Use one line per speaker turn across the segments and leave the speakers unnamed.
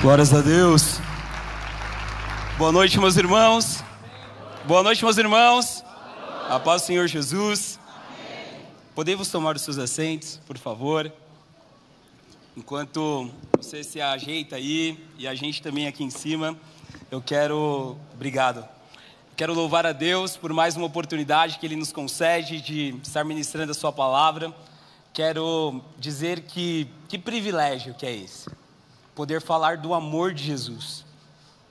Glórias a Deus. Boa noite, meus irmãos. Boa noite, meus irmãos. A paz do Senhor Jesus. Podemos tomar os seus assentos, por favor. Enquanto você se ajeita aí e a gente também aqui em cima, eu quero. Obrigado. Quero louvar a Deus por mais uma oportunidade que Ele nos concede de estar ministrando a Sua palavra. Quero dizer que que privilégio que é esse, poder falar do amor de Jesus,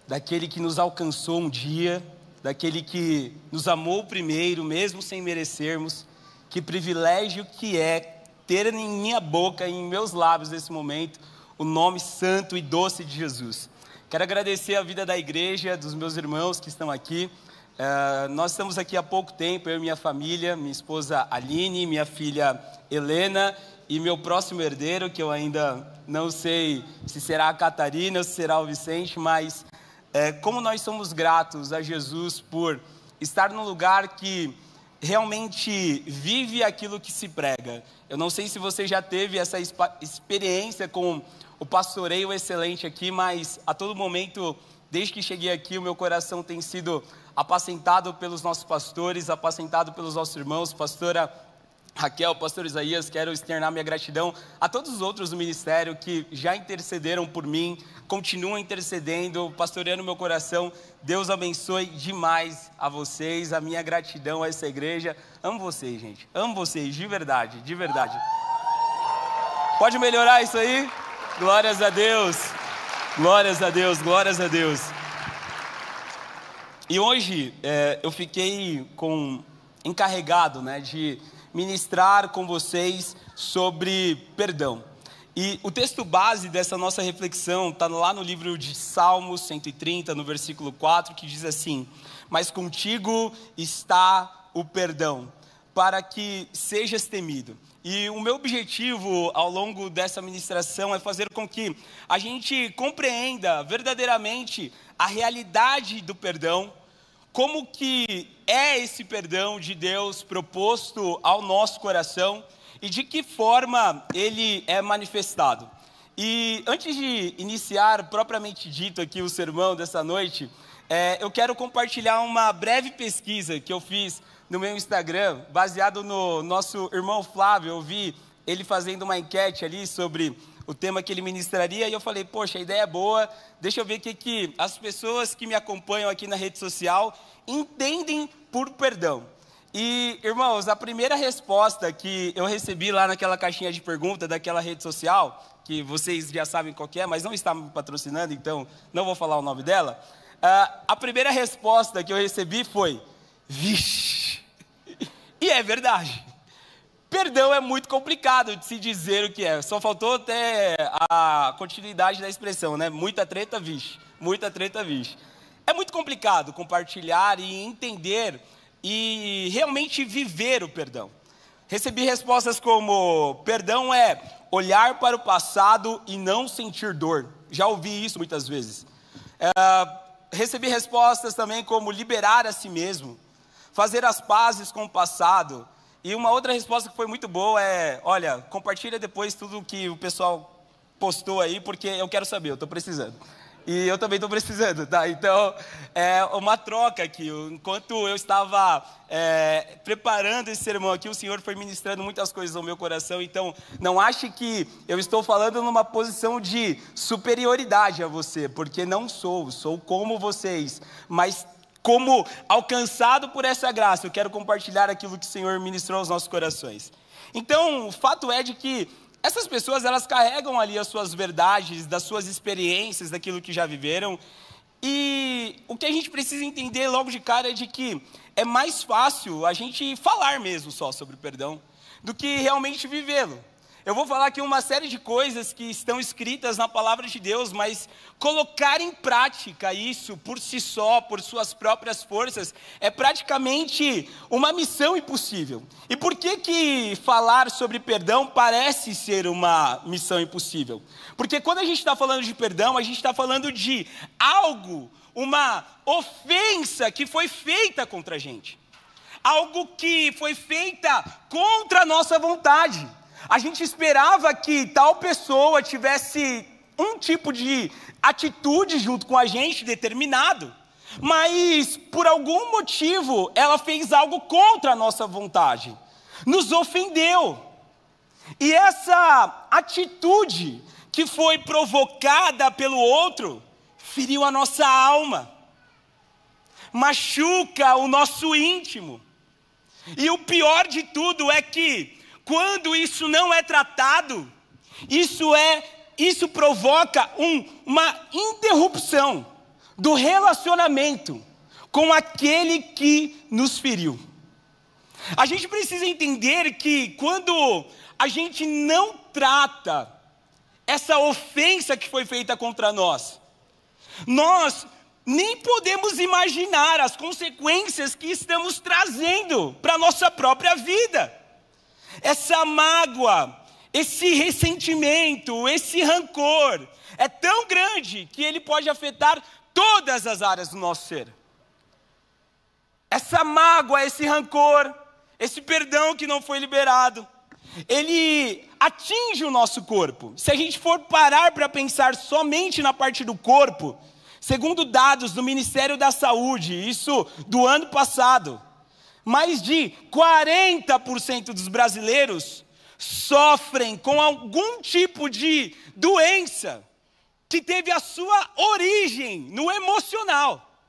daquele que nos alcançou um dia, daquele que nos amou primeiro, mesmo sem merecermos. Que privilégio que é ter em minha boca, em meus lábios nesse momento, o nome santo e doce de Jesus. Quero agradecer a vida da igreja, dos meus irmãos que estão aqui. Uh, nós estamos aqui há pouco tempo, eu e minha família, minha esposa Aline, minha filha Helena e meu próximo herdeiro, que eu ainda não sei se será a Catarina ou se será o Vicente, mas é, como nós somos gratos a Jesus por estar num lugar que realmente vive aquilo que se prega. Eu não sei se você já teve essa experiência com o pastoreio excelente aqui, mas a todo momento, desde que cheguei aqui, o meu coração tem sido apacentado pelos nossos pastores, apacentado pelos nossos irmãos, pastora Raquel, pastor Isaías, quero externar minha gratidão a todos os outros do ministério que já intercederam por mim, continuam intercedendo, pastoreando meu coração. Deus abençoe demais a vocês, a minha gratidão a essa igreja. Amo vocês, gente. Amo vocês, de verdade, de verdade. Pode melhorar isso aí? Glórias a Deus. Glórias a Deus, glórias a Deus. E hoje é, eu fiquei com encarregado, né, de ministrar com vocês sobre perdão. E o texto base dessa nossa reflexão está lá no livro de Salmos 130, no versículo 4, que diz assim: Mas contigo está o perdão, para que sejas temido. E o meu objetivo ao longo dessa ministração é fazer com que a gente compreenda verdadeiramente a realidade do perdão, como que é esse perdão de Deus proposto ao nosso coração e de que forma ele é manifestado. E antes de iniciar propriamente dito aqui o sermão dessa noite, é, eu quero compartilhar uma breve pesquisa que eu fiz no meu Instagram, baseado no nosso irmão Flávio. Eu vi ele fazendo uma enquete ali sobre o tema que ele ministraria, e eu falei, poxa, a ideia é boa, deixa eu ver o que, que as pessoas que me acompanham aqui na rede social entendem por perdão. E, irmãos, a primeira resposta que eu recebi lá naquela caixinha de pergunta daquela rede social, que vocês já sabem qual é, mas não está me patrocinando, então não vou falar o nome dela. Uh, a primeira resposta que eu recebi foi: Vixe! E é verdade. Perdão é muito complicado de se dizer o que é. Só faltou até a continuidade da expressão, né? Muita treta, vixe. Muita treta, vixe. É muito complicado compartilhar e entender e realmente viver o perdão. Recebi respostas como: perdão é olhar para o passado e não sentir dor. Já ouvi isso muitas vezes. É, recebi respostas também como liberar a si mesmo, fazer as pazes com o passado e uma outra resposta que foi muito boa é: olha, compartilha depois tudo que o pessoal postou aí, porque eu quero saber, eu estou precisando. E eu também estou precisando, tá? Então, é uma troca aqui. Enquanto eu estava é, preparando esse sermão aqui, o Senhor foi ministrando muitas coisas ao meu coração. Então, não ache que eu estou falando numa posição de superioridade a você, porque não sou, sou como vocês. Mas como alcançado por essa graça, eu quero compartilhar aquilo que o Senhor ministrou aos nossos corações. Então, o fato é de que essas pessoas, elas carregam ali as suas verdades, das suas experiências, daquilo que já viveram. E o que a gente precisa entender logo de cara é de que é mais fácil a gente falar mesmo só sobre perdão do que realmente vivê-lo. Eu vou falar aqui uma série de coisas que estão escritas na palavra de Deus, mas colocar em prática isso por si só, por suas próprias forças, é praticamente uma missão impossível. E por que que falar sobre perdão parece ser uma missão impossível? Porque quando a gente está falando de perdão, a gente está falando de algo, uma ofensa que foi feita contra a gente. Algo que foi feita contra a nossa vontade. A gente esperava que tal pessoa tivesse um tipo de atitude junto com a gente determinado, mas por algum motivo ela fez algo contra a nossa vontade, nos ofendeu. E essa atitude que foi provocada pelo outro feriu a nossa alma, machuca o nosso íntimo. E o pior de tudo é que quando isso não é tratado, isso é isso provoca um, uma interrupção do relacionamento com aquele que nos feriu. A gente precisa entender que quando a gente não trata essa ofensa que foi feita contra nós, nós nem podemos imaginar as consequências que estamos trazendo para a nossa própria vida. Essa mágoa, esse ressentimento, esse rancor é tão grande que ele pode afetar todas as áreas do nosso ser. Essa mágoa, esse rancor, esse perdão que não foi liberado, ele atinge o nosso corpo. Se a gente for parar para pensar somente na parte do corpo, segundo dados do Ministério da Saúde, isso do ano passado, mais de 40% dos brasileiros sofrem com algum tipo de doença que teve a sua origem no emocional.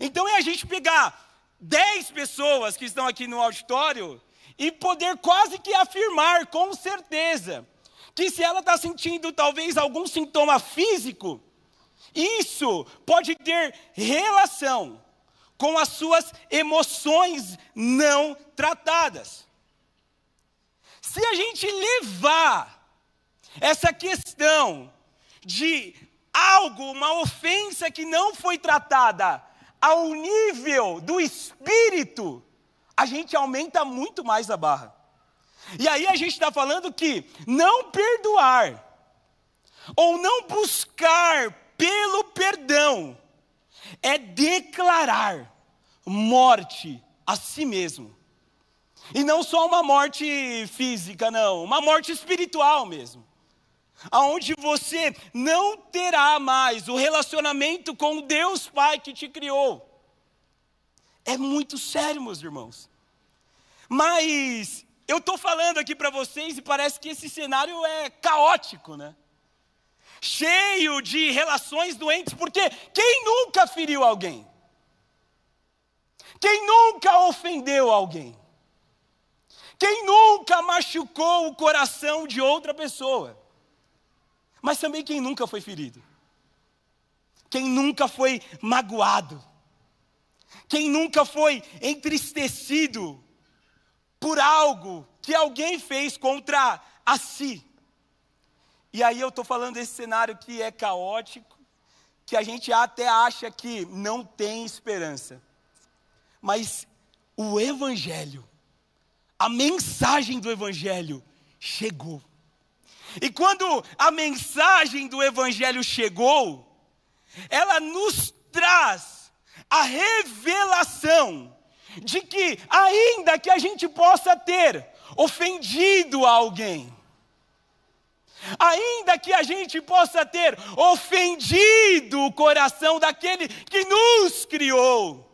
Então é a gente pegar 10 pessoas que estão aqui no auditório e poder quase que afirmar com certeza que se ela está sentindo talvez algum sintoma físico, isso pode ter relação com as suas emoções não tratadas. Se a gente levar essa questão de algo, uma ofensa que não foi tratada, ao nível do espírito, a gente aumenta muito mais a barra. E aí a gente está falando que não perdoar, ou não buscar pelo perdão, é declarar morte a si mesmo. E não só uma morte física, não, uma morte espiritual mesmo. Aonde você não terá mais o relacionamento com Deus Pai que te criou. É muito sério, meus irmãos. Mas eu estou falando aqui para vocês e parece que esse cenário é caótico, né? Cheio de relações doentes, porque quem nunca feriu alguém? Quem nunca ofendeu alguém? Quem nunca machucou o coração de outra pessoa? Mas também quem nunca foi ferido? Quem nunca foi magoado? Quem nunca foi entristecido por algo que alguém fez contra a si? E aí eu estou falando desse cenário que é caótico, que a gente até acha que não tem esperança. Mas o Evangelho, a mensagem do Evangelho chegou. E quando a mensagem do Evangelho chegou, ela nos traz a revelação de que, ainda que a gente possa ter ofendido alguém, ainda que a gente possa ter ofendido o coração daquele que nos criou,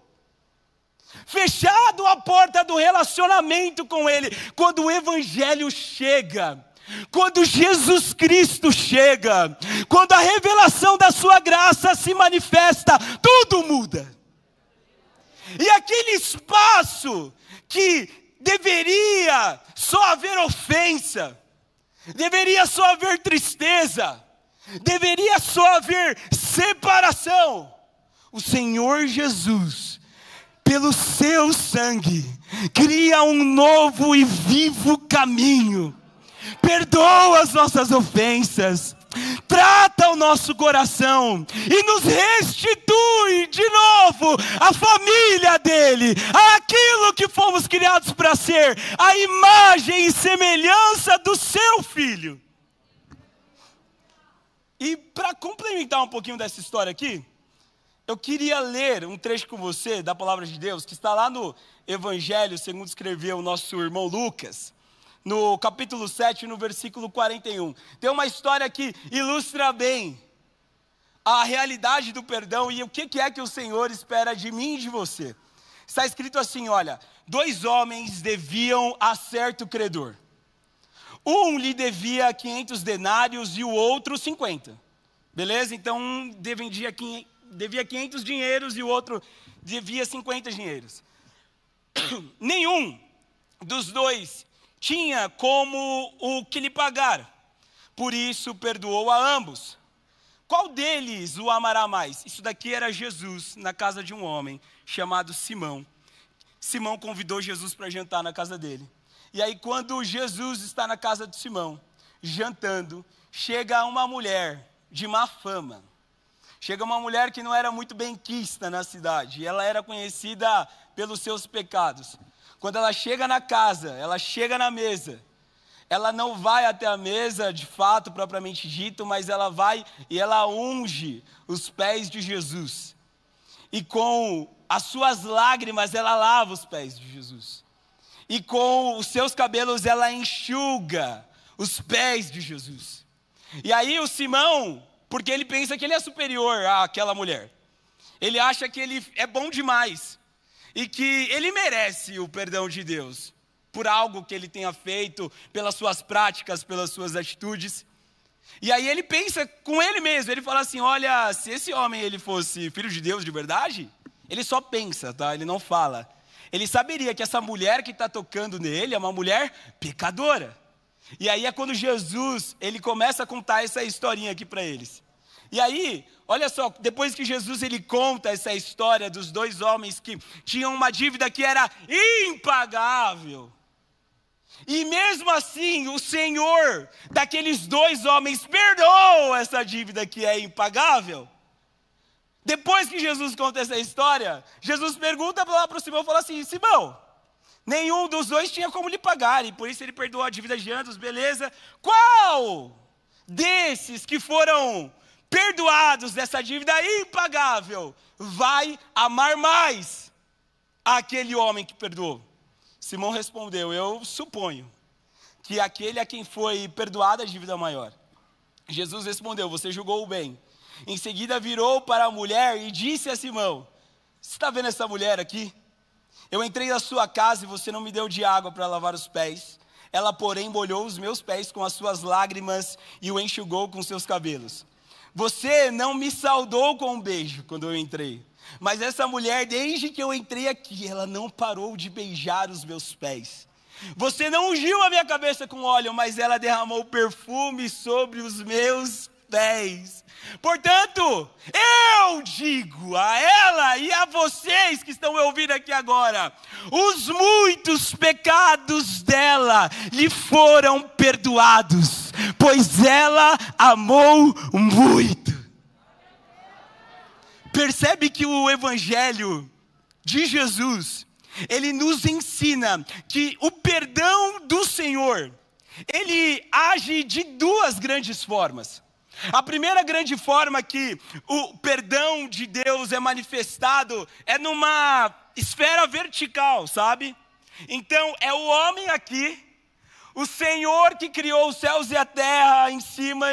fechado a porta do relacionamento com Ele, quando o Evangelho chega, quando Jesus Cristo chega, quando a revelação da Sua graça se manifesta, tudo muda. E aquele espaço que deveria só haver ofensa, deveria só haver tristeza, deveria só haver separação. O Senhor Jesus, pelo seu sangue, cria um novo e vivo caminho, perdoa as nossas ofensas, trata o nosso coração e nos restitui de novo a família dele, que fomos criados para ser, a imagem e semelhança do seu filho. E para complementar um pouquinho dessa história aqui, eu queria ler um trecho com você da palavra de Deus, que está lá no Evangelho, segundo escreveu o nosso irmão Lucas, no capítulo 7, no versículo 41. Tem uma história que ilustra bem a realidade do perdão e o que é que o Senhor espera de mim e de você. Está escrito assim: olha, dois homens deviam a certo credor. Um lhe devia 500 denários e o outro 50. Beleza? Então um devia 500 dinheiros e o outro devia 50 dinheiros. Nenhum dos dois tinha como o que lhe pagar. Por isso perdoou a ambos. Qual deles o amará mais? Isso daqui era Jesus na casa de um homem chamado Simão. Simão convidou Jesus para jantar na casa dele. E aí, quando Jesus está na casa de Simão, jantando, chega uma mulher de má fama. Chega uma mulher que não era muito bem quista na cidade. Ela era conhecida pelos seus pecados. Quando ela chega na casa, ela chega na mesa ela não vai até a mesa de fato propriamente dito, mas ela vai e ela unge os pés de Jesus. E com as suas lágrimas ela lava os pés de Jesus. E com os seus cabelos ela enxuga os pés de Jesus. E aí o Simão, porque ele pensa que ele é superior àquela mulher. Ele acha que ele é bom demais e que ele merece o perdão de Deus por algo que ele tenha feito, pelas suas práticas, pelas suas atitudes. E aí ele pensa com ele mesmo, ele fala assim: "Olha, se esse homem ele fosse filho de Deus de verdade, ele só pensa, tá? Ele não fala. Ele saberia que essa mulher que está tocando nele é uma mulher pecadora. E aí é quando Jesus ele começa a contar essa historinha aqui para eles. E aí, olha só, depois que Jesus ele conta essa história dos dois homens que tinham uma dívida que era impagável. E mesmo assim, o Senhor daqueles dois homens perdoou essa dívida que é impagável. Depois que Jesus conta essa história, Jesus pergunta lá para o Simão, fala assim, Simão, nenhum dos dois tinha como lhe pagar, e por isso ele perdoou a dívida de ambos, beleza? Qual desses que foram perdoados dessa dívida impagável vai amar mais aquele homem que perdoou? Simão respondeu: Eu suponho que aquele a quem foi perdoada a dívida maior. Jesus respondeu: Você julgou bem. Em seguida virou para a mulher e disse a Simão: Você está vendo essa mulher aqui? Eu entrei na sua casa e você não me deu de água para lavar os pés. Ela, porém, molhou os meus pés com as suas lágrimas e o enxugou com seus cabelos. Você não me saudou com um beijo quando eu entrei. Mas essa mulher, desde que eu entrei aqui, ela não parou de beijar os meus pés. Você não ungiu a minha cabeça com óleo, mas ela derramou perfume sobre os meus pés. Portanto, eu digo a ela e a vocês que estão me ouvindo aqui agora: os muitos pecados dela lhe foram perdoados, pois ela amou muito percebe que o Evangelho de Jesus, ele nos ensina que o perdão do Senhor, ele age de duas grandes formas. A primeira grande forma que o perdão de Deus é manifestado é numa esfera vertical, sabe? Então, é o homem aqui, o Senhor que criou os céus e a terra em cima,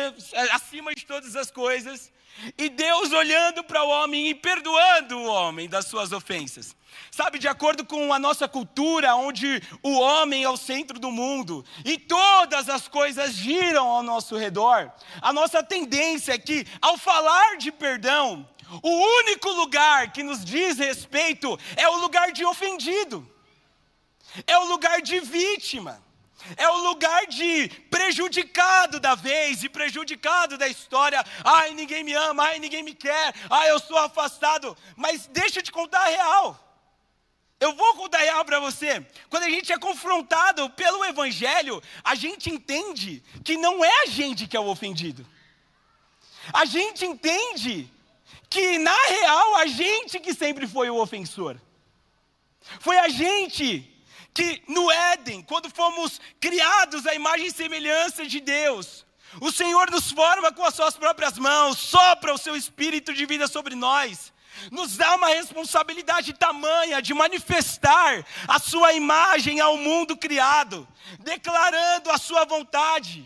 acima de todas as coisas, e Deus olhando para o homem e perdoando o homem das suas ofensas. Sabe, de acordo com a nossa cultura, onde o homem é o centro do mundo e todas as coisas giram ao nosso redor, a nossa tendência é que, ao falar de perdão, o único lugar que nos diz respeito é o lugar de ofendido, é o lugar de vítima. É o lugar de prejudicado da vez e prejudicado da história. Ai, ninguém me ama, ai, ninguém me quer, ai, eu sou afastado. Mas deixa eu te contar a real. Eu vou contar a real para você. Quando a gente é confrontado pelo Evangelho, a gente entende que não é a gente que é o ofendido. A gente entende que, na real, a gente que sempre foi o ofensor. Foi a gente que no Éden, quando fomos criados à imagem e semelhança de Deus, o Senhor nos forma com as suas próprias mãos, sopra o seu espírito de vida sobre nós. nos dá uma responsabilidade tamanha de manifestar a sua imagem ao mundo criado, declarando a sua vontade.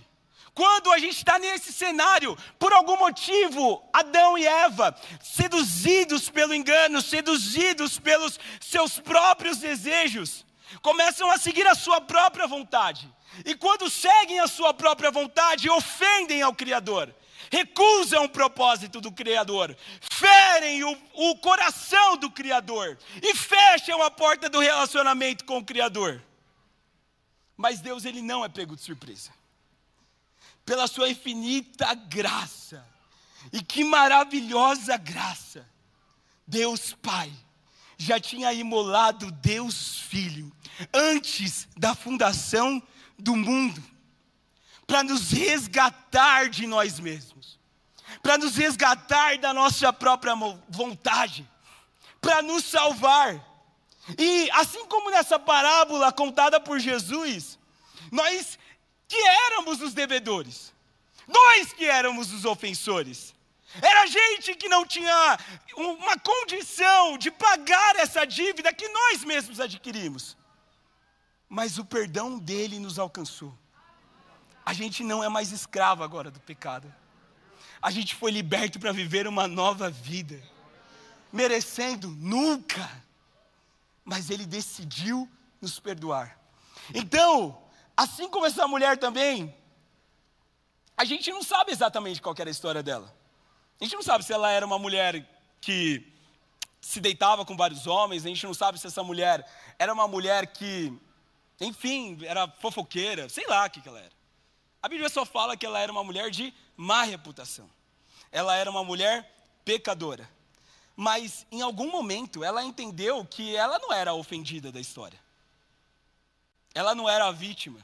Quando a gente está nesse cenário, por algum motivo, Adão e Eva, seduzidos pelo engano, seduzidos pelos seus próprios desejos, começam a seguir a sua própria vontade. E quando seguem a sua própria vontade, ofendem ao Criador recusam o propósito do Criador, ferem o, o coração do Criador e fecham a porta do relacionamento com o Criador. Mas Deus, ele não é pego de surpresa. Pela sua infinita graça, e que maravilhosa graça, Deus Pai já tinha imolado Deus Filho antes da fundação do mundo para nos resgatar de nós mesmos, para nos resgatar da nossa própria vontade, para nos salvar. E assim como nessa parábola contada por Jesus, nós que éramos os devedores, nós que éramos os ofensores, era gente que não tinha uma condição de pagar essa dívida que nós mesmos adquirimos. Mas o perdão dele nos alcançou a gente não é mais escravo agora do pecado. A gente foi liberto para viver uma nova vida, merecendo nunca, mas Ele decidiu nos perdoar. Então, assim como essa mulher também, a gente não sabe exatamente qual era a história dela. A gente não sabe se ela era uma mulher que se deitava com vários homens, a gente não sabe se essa mulher era uma mulher que, enfim, era fofoqueira, sei lá o que, ela era. A Bíblia só fala que ela era uma mulher de má reputação. Ela era uma mulher pecadora. Mas em algum momento ela entendeu que ela não era a ofendida da história. Ela não era a vítima.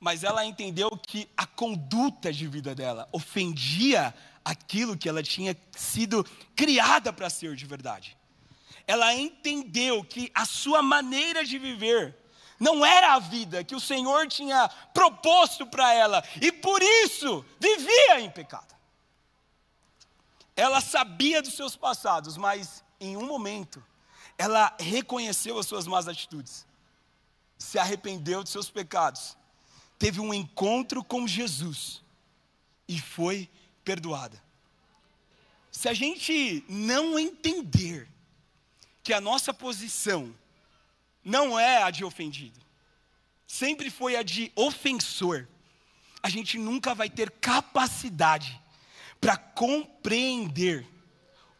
Mas ela entendeu que a conduta de vida dela ofendia aquilo que ela tinha sido criada para ser de verdade. Ela entendeu que a sua maneira de viver não era a vida que o Senhor tinha proposto para ela, e por isso vivia em pecado. Ela sabia dos seus passados, mas em um momento, ela reconheceu as suas más atitudes, se arrependeu de seus pecados, teve um encontro com Jesus e foi perdoada. Se a gente não entender que a nossa posição não é a de ofendido, sempre foi a de ofensor. A gente nunca vai ter capacidade para compreender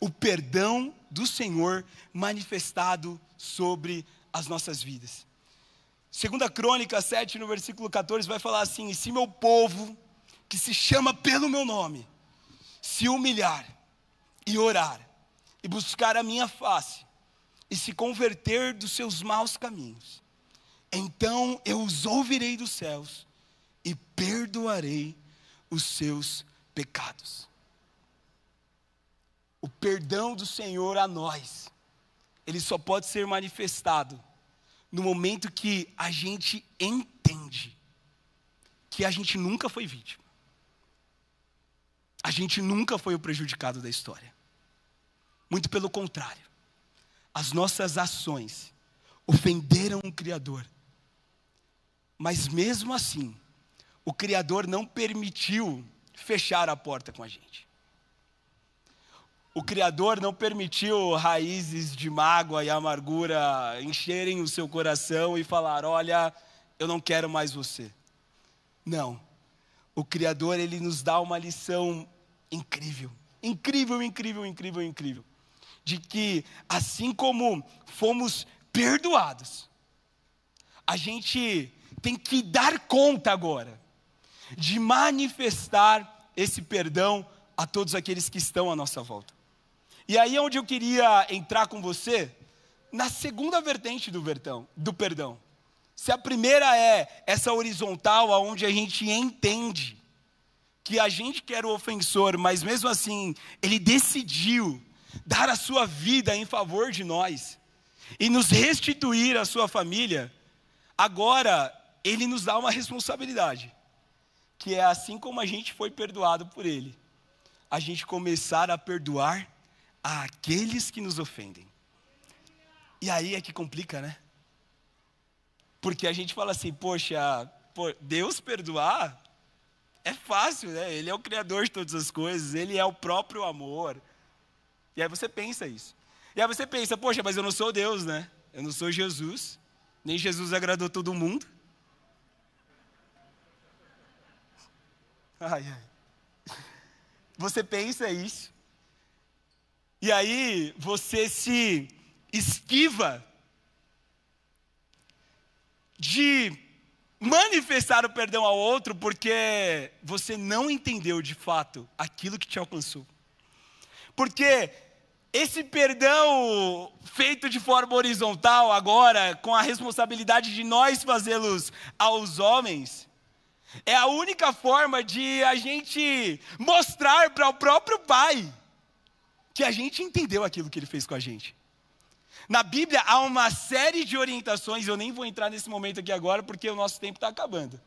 o perdão do Senhor manifestado sobre as nossas vidas. Segunda Crônica 7, no versículo 14, vai falar assim: E se meu povo, que se chama pelo meu nome, se humilhar e orar, e buscar a minha face, e se converter dos seus maus caminhos, então eu os ouvirei dos céus e perdoarei os seus pecados. O perdão do Senhor a nós, ele só pode ser manifestado no momento que a gente entende que a gente nunca foi vítima. A gente nunca foi o prejudicado da história. Muito pelo contrário as nossas ações ofenderam o Criador. Mas mesmo assim, o Criador não permitiu fechar a porta com a gente. O Criador não permitiu raízes de mágoa e amargura encherem o seu coração e falar: Olha, eu não quero mais você. Não. O Criador, ele nos dá uma lição incrível. Incrível, incrível, incrível, incrível de que, assim como fomos perdoados, a gente tem que dar conta agora de manifestar esse perdão a todos aqueles que estão à nossa volta. E aí é onde eu queria entrar com você, na segunda vertente do, vertão, do perdão. Se a primeira é essa horizontal, aonde a gente entende que a gente que era o ofensor, mas mesmo assim, ele decidiu dar a sua vida em favor de nós e nos restituir a sua família, agora ele nos dá uma responsabilidade, que é assim como a gente foi perdoado por ele, a gente começar a perdoar àqueles que nos ofendem. E aí é que complica, né? Porque a gente fala assim, poxa, Deus perdoar é fácil, né? Ele é o criador de todas as coisas, ele é o próprio amor. E aí você pensa isso. E aí você pensa, poxa, mas eu não sou Deus, né? Eu não sou Jesus. Nem Jesus agradou todo mundo. Ai, ai. Você pensa isso. E aí você se esquiva de manifestar o perdão ao outro porque você não entendeu de fato aquilo que te alcançou. Porque esse perdão feito de forma horizontal, agora, com a responsabilidade de nós fazê-los aos homens, é a única forma de a gente mostrar para o próprio Pai que a gente entendeu aquilo que ele fez com a gente. Na Bíblia há uma série de orientações, eu nem vou entrar nesse momento aqui agora porque o nosso tempo está acabando.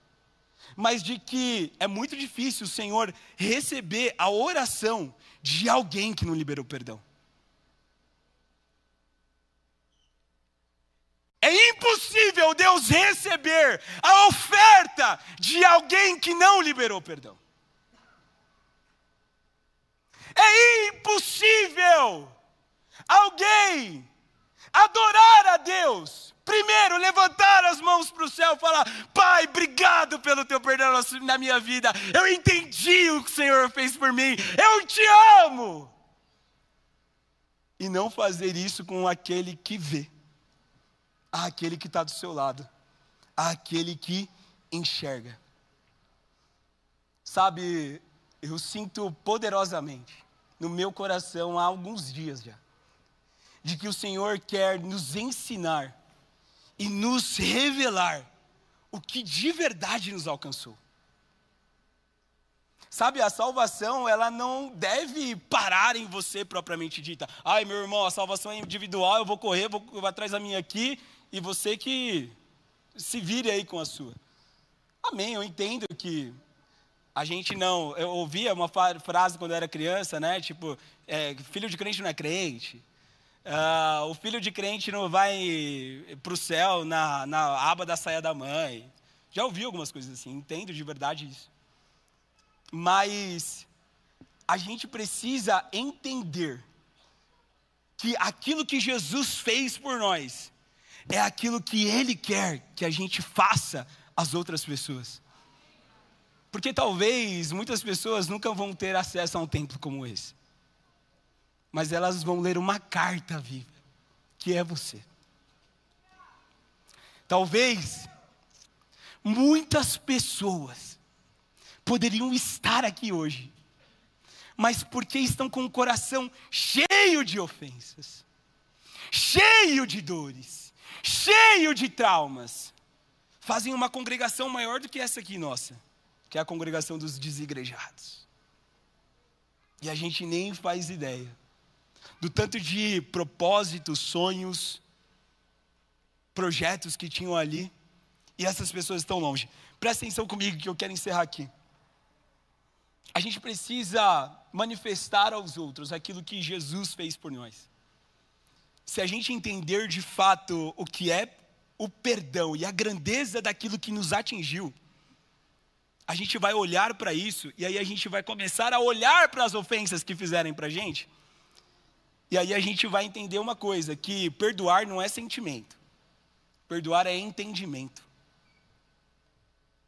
Mas de que é muito difícil o Senhor receber a oração de alguém que não liberou perdão. É impossível Deus receber a oferta de alguém que não liberou perdão. É impossível alguém adorar a Deus. Primeiro, levantar as mãos para o céu e falar: Pai, obrigado pelo teu perdão na minha vida. Eu entendi o que o Senhor fez por mim. Eu te amo. E não fazer isso com aquele que vê, aquele que está do seu lado, aquele que enxerga. Sabe, eu sinto poderosamente no meu coração há alguns dias já de que o Senhor quer nos ensinar e nos revelar o que de verdade nos alcançou. Sabe, a salvação, ela não deve parar em você propriamente dita. Ai, meu irmão, a salvação é individual, eu vou correr, vou, vou atrás da minha aqui, e você que se vire aí com a sua. Amém, eu entendo que a gente não. Eu ouvia uma frase quando eu era criança, né? Tipo, é, filho de crente não é crente. Uh, o filho de crente não vai para o céu na, na aba da saia da mãe. Já ouvi algumas coisas assim, entendo de verdade isso. Mas a gente precisa entender que aquilo que Jesus fez por nós é aquilo que Ele quer que a gente faça às outras pessoas. Porque talvez muitas pessoas nunca vão ter acesso a um templo como esse mas elas vão ler uma carta viva, que é você. Talvez muitas pessoas poderiam estar aqui hoje, mas porque estão com o coração cheio de ofensas, cheio de dores, cheio de traumas, fazem uma congregação maior do que essa aqui nossa, que é a congregação dos desigrejados. E a gente nem faz ideia do tanto de propósitos, sonhos, projetos que tinham ali, e essas pessoas estão longe. Presta atenção comigo que eu quero encerrar aqui. A gente precisa manifestar aos outros aquilo que Jesus fez por nós. Se a gente entender de fato o que é o perdão e a grandeza daquilo que nos atingiu, a gente vai olhar para isso e aí a gente vai começar a olhar para as ofensas que fizerem para a gente e aí a gente vai entender uma coisa: que perdoar não é sentimento, perdoar é entendimento.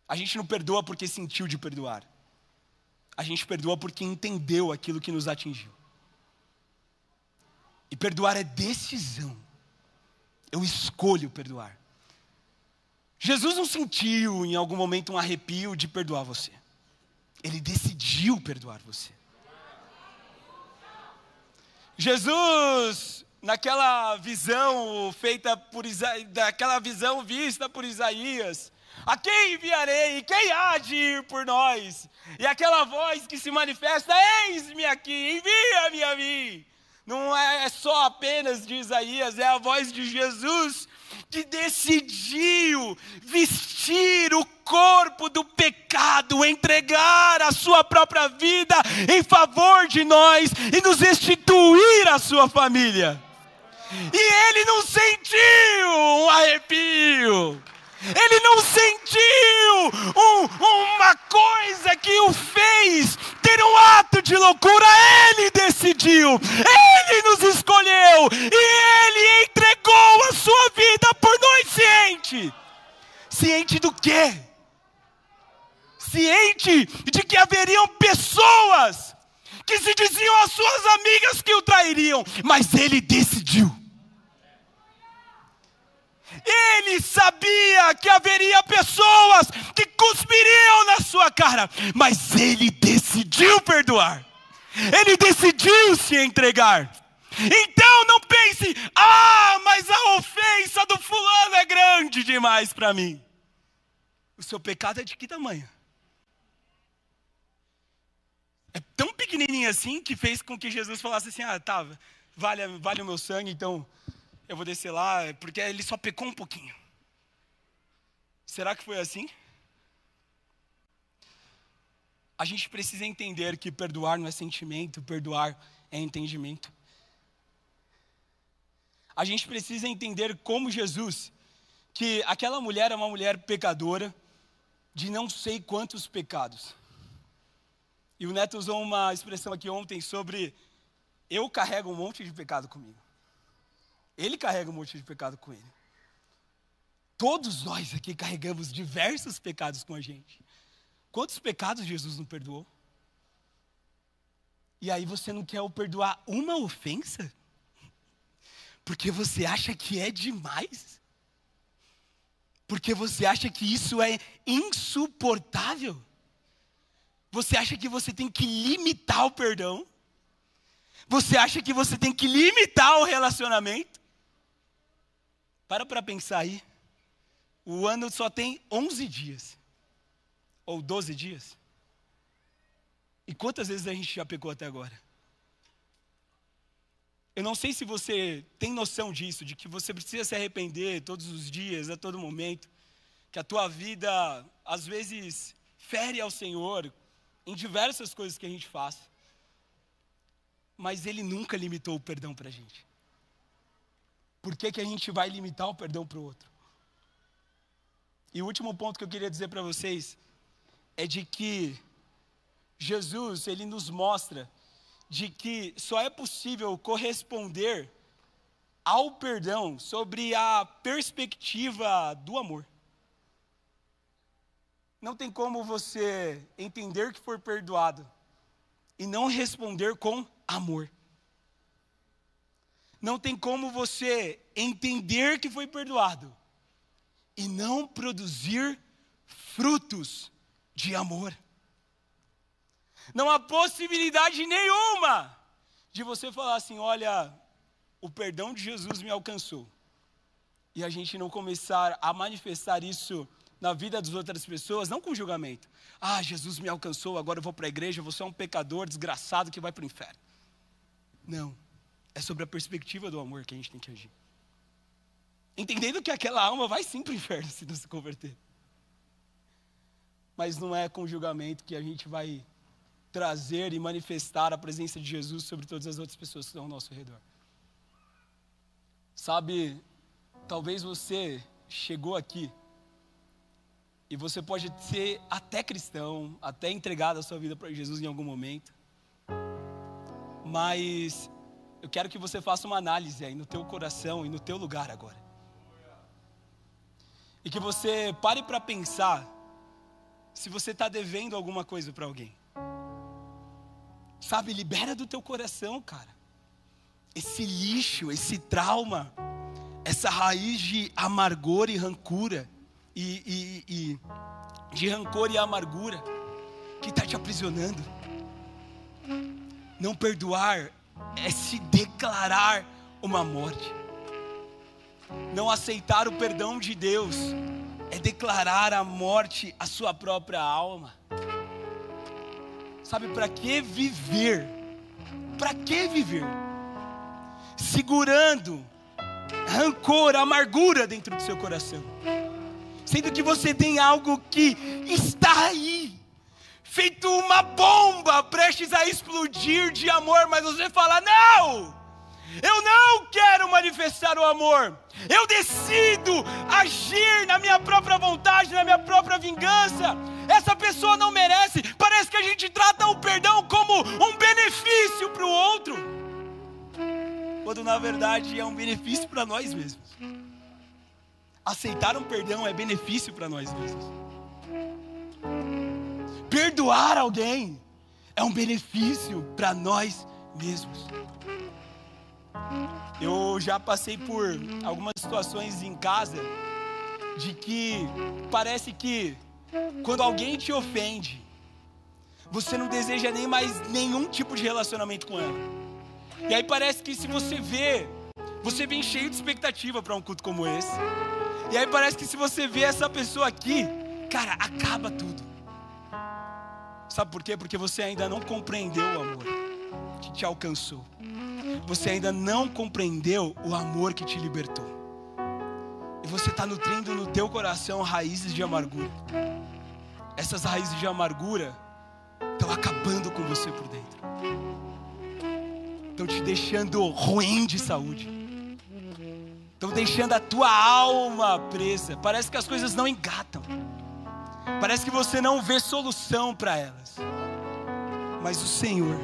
A gente não perdoa porque sentiu de perdoar, a gente perdoa porque entendeu aquilo que nos atingiu. E perdoar é decisão. Eu escolho perdoar. Jesus não sentiu em algum momento um arrepio de perdoar você. Ele decidiu perdoar você. Jesus, naquela visão feita por Isaías, daquela visão vista por Isaías, a quem enviarei? Quem há de ir por nós? E aquela voz que se manifesta: Eis-me aqui, envia-me a mim. Não é só apenas de Isaías, é a voz de Jesus que decidiu vestir o corpo do pecado, entregar a sua própria vida em favor de nós e nos restituir a sua família. E ele não sentiu um arrepio. Ele não sentiu um, uma coisa que o fez ter um ato de loucura. Ele decidiu, ele nos escolheu e ele entregou a sua vida por nós ciente. Ciente do quê? Ciente de que haveriam pessoas que se diziam as suas amigas que o trairiam, mas ele decidiu. Ele sabia que haveria pessoas que cuspiriam na sua cara, mas ele decidiu perdoar. Ele decidiu se entregar. Então não pense, ah, mas a ofensa do fulano é grande demais para mim. O seu pecado é de que tamanho? É tão pequenininho assim que fez com que Jesus falasse assim: ah, tá, vale, vale o meu sangue, então eu vou descer lá, porque ele só pecou um pouquinho. Será que foi assim? A gente precisa entender que perdoar não é sentimento, perdoar é entendimento. A gente precisa entender como Jesus, que aquela mulher é uma mulher pecadora, de não sei quantos pecados. E o Neto usou uma expressão aqui ontem sobre eu carrego um monte de pecado comigo. Ele carrega um monte de pecado com ele. Todos nós aqui carregamos diversos pecados com a gente. Quantos pecados Jesus não perdoou? E aí você não quer perdoar uma ofensa? Porque você acha que é demais? Porque você acha que isso é insuportável? Você acha que você tem que limitar o perdão? Você acha que você tem que limitar o relacionamento? Para para pensar aí. O ano só tem 11 dias. Ou 12 dias. E quantas vezes a gente já pecou até agora? Eu não sei se você tem noção disso, de que você precisa se arrepender todos os dias, a todo momento, que a tua vida às vezes fere ao Senhor em diversas coisas que a gente faz. Mas Ele nunca limitou o perdão para a gente. Por que, que a gente vai limitar o perdão para o outro? E o último ponto que eu queria dizer para vocês é de que Jesus, ele nos mostra de que só é possível corresponder ao perdão sobre a perspectiva do amor. Não tem como você entender que foi perdoado e não responder com amor. Não tem como você entender que foi perdoado e não produzir frutos de amor. Não há possibilidade nenhuma de você falar assim: olha, o perdão de Jesus me alcançou. E a gente não começar a manifestar isso na vida das outras pessoas, não com julgamento. Ah, Jesus me alcançou, agora eu vou para a igreja, você é um pecador desgraçado que vai para o inferno. Não. É sobre a perspectiva do amor que a gente tem que agir. Entendendo que aquela alma vai sim para o inferno se não se converter. Mas não é com julgamento que a gente vai trazer e manifestar a presença de Jesus sobre todas as outras pessoas que estão ao nosso redor. Sabe, talvez você chegou aqui e você pode ser até cristão, até entregado a sua vida para Jesus em algum momento. Mas eu quero que você faça uma análise aí no teu coração e no teu lugar agora. E que você pare para pensar se você está devendo alguma coisa para alguém. Sabe, libera do teu coração, cara. Esse lixo, esse trauma, essa raiz de amargor e rancura, e, e, e de rancor e amargura, que está te aprisionando. Não perdoar é se declarar uma morte. Não aceitar o perdão de Deus é declarar a morte à sua própria alma. Sabe para que viver? Para que viver? Segurando rancor, amargura dentro do seu coração. sendo que você tem algo que está aí, feito uma bomba prestes a explodir de amor, mas você fala: não! Eu não quero manifestar o amor. Eu decido agir na minha própria vontade, na minha própria vingança. Essa pessoa não merece. Parece que a gente trata o perdão como um benefício para o outro, quando na verdade é um benefício para nós mesmos. Aceitar um perdão é benefício para nós mesmos. Perdoar alguém é um benefício para nós mesmos. Eu já passei por algumas situações em casa de que parece que quando alguém te ofende, você não deseja nem mais nenhum tipo de relacionamento com ela. E aí parece que se você vê, você vem cheio de expectativa para um culto como esse. E aí parece que se você vê essa pessoa aqui, cara, acaba tudo. Sabe por quê? Porque você ainda não compreendeu o amor que te alcançou você ainda não compreendeu o amor que te libertou. E você está nutrindo no teu coração raízes de amargura. Essas raízes de amargura estão acabando com você por dentro. Estão te deixando ruim de saúde. Estão deixando a tua alma presa. Parece que as coisas não engatam. Parece que você não vê solução para elas. Mas o Senhor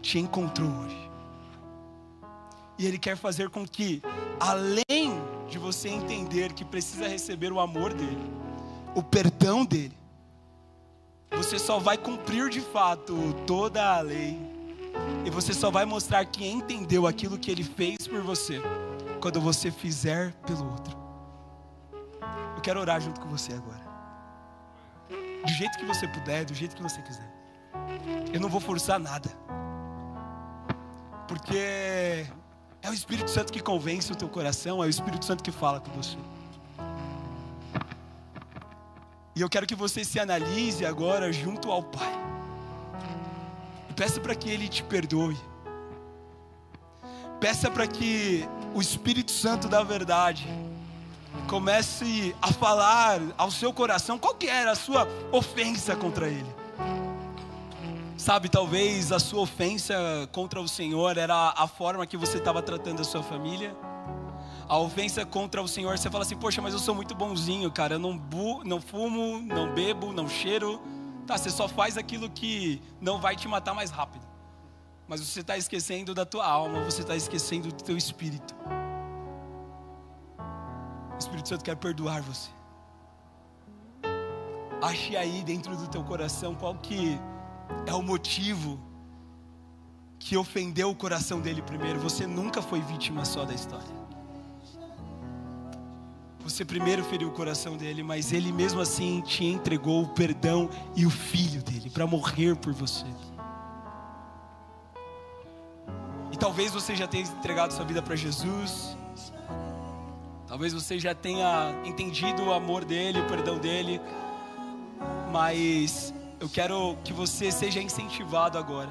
te encontrou hoje. E Ele quer fazer com que, além de você entender que precisa receber o amor dEle, o perdão dEle, você só vai cumprir de fato toda a lei. E você só vai mostrar que entendeu aquilo que Ele fez por você, quando você fizer pelo outro. Eu quero orar junto com você agora. Do jeito que você puder, do jeito que você quiser. Eu não vou forçar nada. Porque é o Espírito Santo que convence o teu coração, é o Espírito Santo que fala com você. E eu quero que você se analise agora junto ao Pai. E peça para que Ele te perdoe. Peça para que o Espírito Santo da verdade comece a falar ao seu coração qual que era a sua ofensa contra Ele. Sabe, talvez a sua ofensa contra o Senhor era a forma que você estava tratando a sua família. A ofensa contra o Senhor, você fala assim: Poxa, mas eu sou muito bonzinho, cara. Eu não, bu, não fumo, não bebo, não cheiro. Tá, você só faz aquilo que não vai te matar mais rápido. Mas você está esquecendo da tua alma, você está esquecendo do teu espírito. Espírito Santo quer perdoar você. Ache aí dentro do teu coração qual que é o motivo que ofendeu o coração dele primeiro. Você nunca foi vítima só da história. Você primeiro feriu o coração dele, mas ele mesmo assim te entregou o perdão e o filho dele para morrer por você. E talvez você já tenha entregado sua vida para Jesus. Talvez você já tenha entendido o amor dele, o perdão dele. Mas eu quero que você seja incentivado agora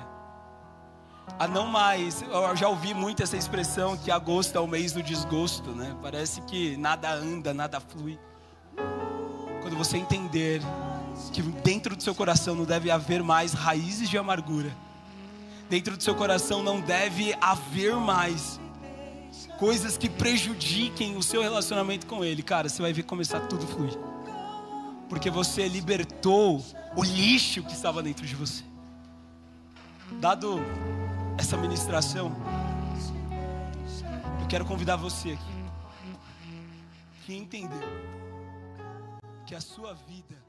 a não mais. Eu já ouvi muito essa expressão que agosto é o mês do desgosto, né? Parece que nada anda, nada flui. Quando você entender que dentro do seu coração não deve haver mais raízes de amargura, dentro do seu coração não deve haver mais coisas que prejudiquem o seu relacionamento com Ele, cara, você vai ver começar tudo fluir, porque você libertou o lixo que estava dentro de você. Dado essa ministração, eu quero convidar você aqui. Que entendeu que a sua vida